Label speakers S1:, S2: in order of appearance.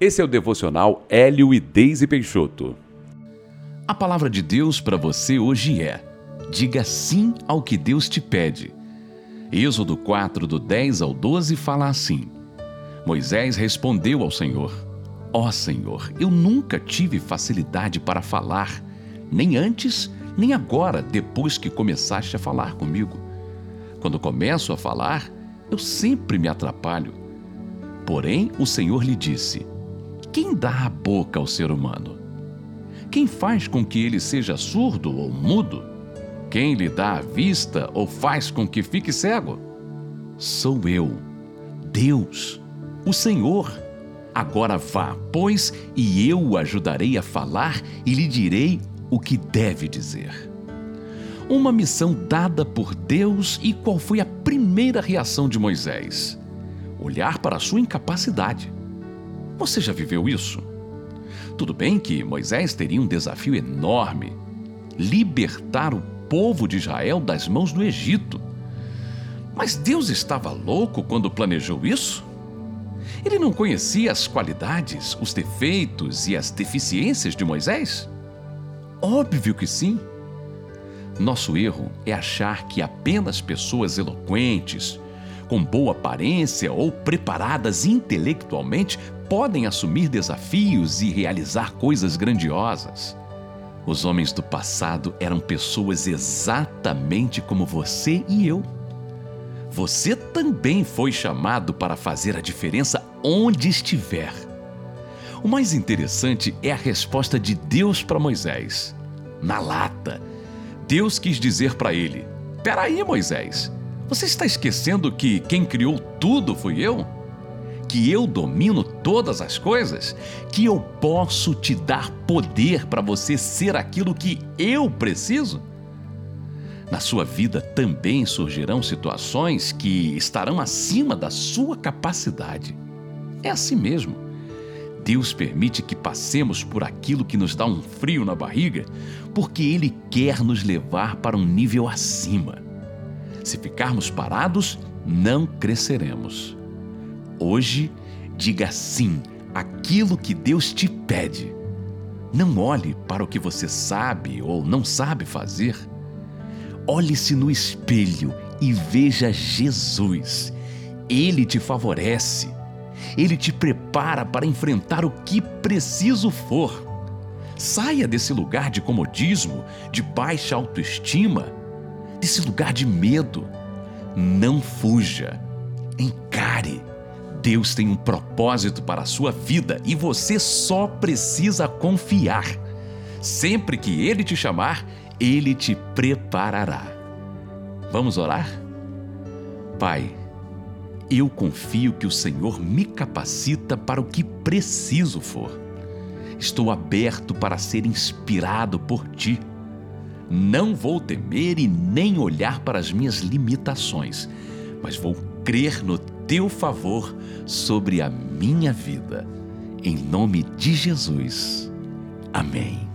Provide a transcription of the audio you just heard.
S1: Esse é o devocional Hélio e Deise Peixoto.
S2: A palavra de Deus para você hoje é: diga sim ao que Deus te pede. Êxodo 4, do 10 ao 12, fala assim: Moisés respondeu ao Senhor: Ó oh, Senhor, eu nunca tive facilidade para falar, nem antes, nem agora, depois que começaste a falar comigo. Quando começo a falar, eu sempre me atrapalho. Porém, o Senhor lhe disse: Quem dá a boca ao ser humano? Quem faz com que ele seja surdo ou mudo? Quem lhe dá a vista ou faz com que fique cego? Sou eu, Deus, o Senhor. Agora vá, pois, e eu o ajudarei a falar e lhe direi o que deve dizer. Uma missão dada por Deus e qual foi a primeira reação de Moisés? Olhar para a sua incapacidade. Você já viveu isso? Tudo bem que Moisés teria um desafio enorme: libertar o povo de Israel das mãos do Egito. Mas Deus estava louco quando planejou isso? Ele não conhecia as qualidades, os defeitos e as deficiências de Moisés? Óbvio que sim. Nosso erro é achar que apenas pessoas eloquentes, com boa aparência ou preparadas intelectualmente podem assumir desafios e realizar coisas grandiosas. Os homens do passado eram pessoas exatamente como você e eu. Você também foi chamado para fazer a diferença onde estiver. O mais interessante é a resposta de Deus para Moisés. Na lata, Deus quis dizer para ele: Peraí, Moisés, você está esquecendo que quem criou tudo foi eu? Que eu domino todas as coisas? Que eu posso te dar poder para você ser aquilo que eu preciso? Na sua vida também surgirão situações que estarão acima da sua capacidade. É assim mesmo. Deus permite que passemos por aquilo que nos dá um frio na barriga, porque Ele quer nos levar para um nível acima. Se ficarmos parados, não cresceremos. Hoje, diga sim àquilo que Deus te pede. Não olhe para o que você sabe ou não sabe fazer Olhe-se no espelho e veja Jesus. Ele te favorece. Ele te prepara para enfrentar o que preciso for. Saia desse lugar de comodismo, de baixa autoestima, desse lugar de medo. Não fuja. Encare. Deus tem um propósito para a sua vida e você só precisa confiar. Sempre que Ele te chamar, ele te preparará. Vamos orar? Pai, eu confio que o Senhor me capacita para o que preciso for. Estou aberto para ser inspirado por Ti. Não vou temer e nem olhar para as minhas limitações, mas vou crer no Teu favor sobre a minha vida. Em nome de Jesus. Amém.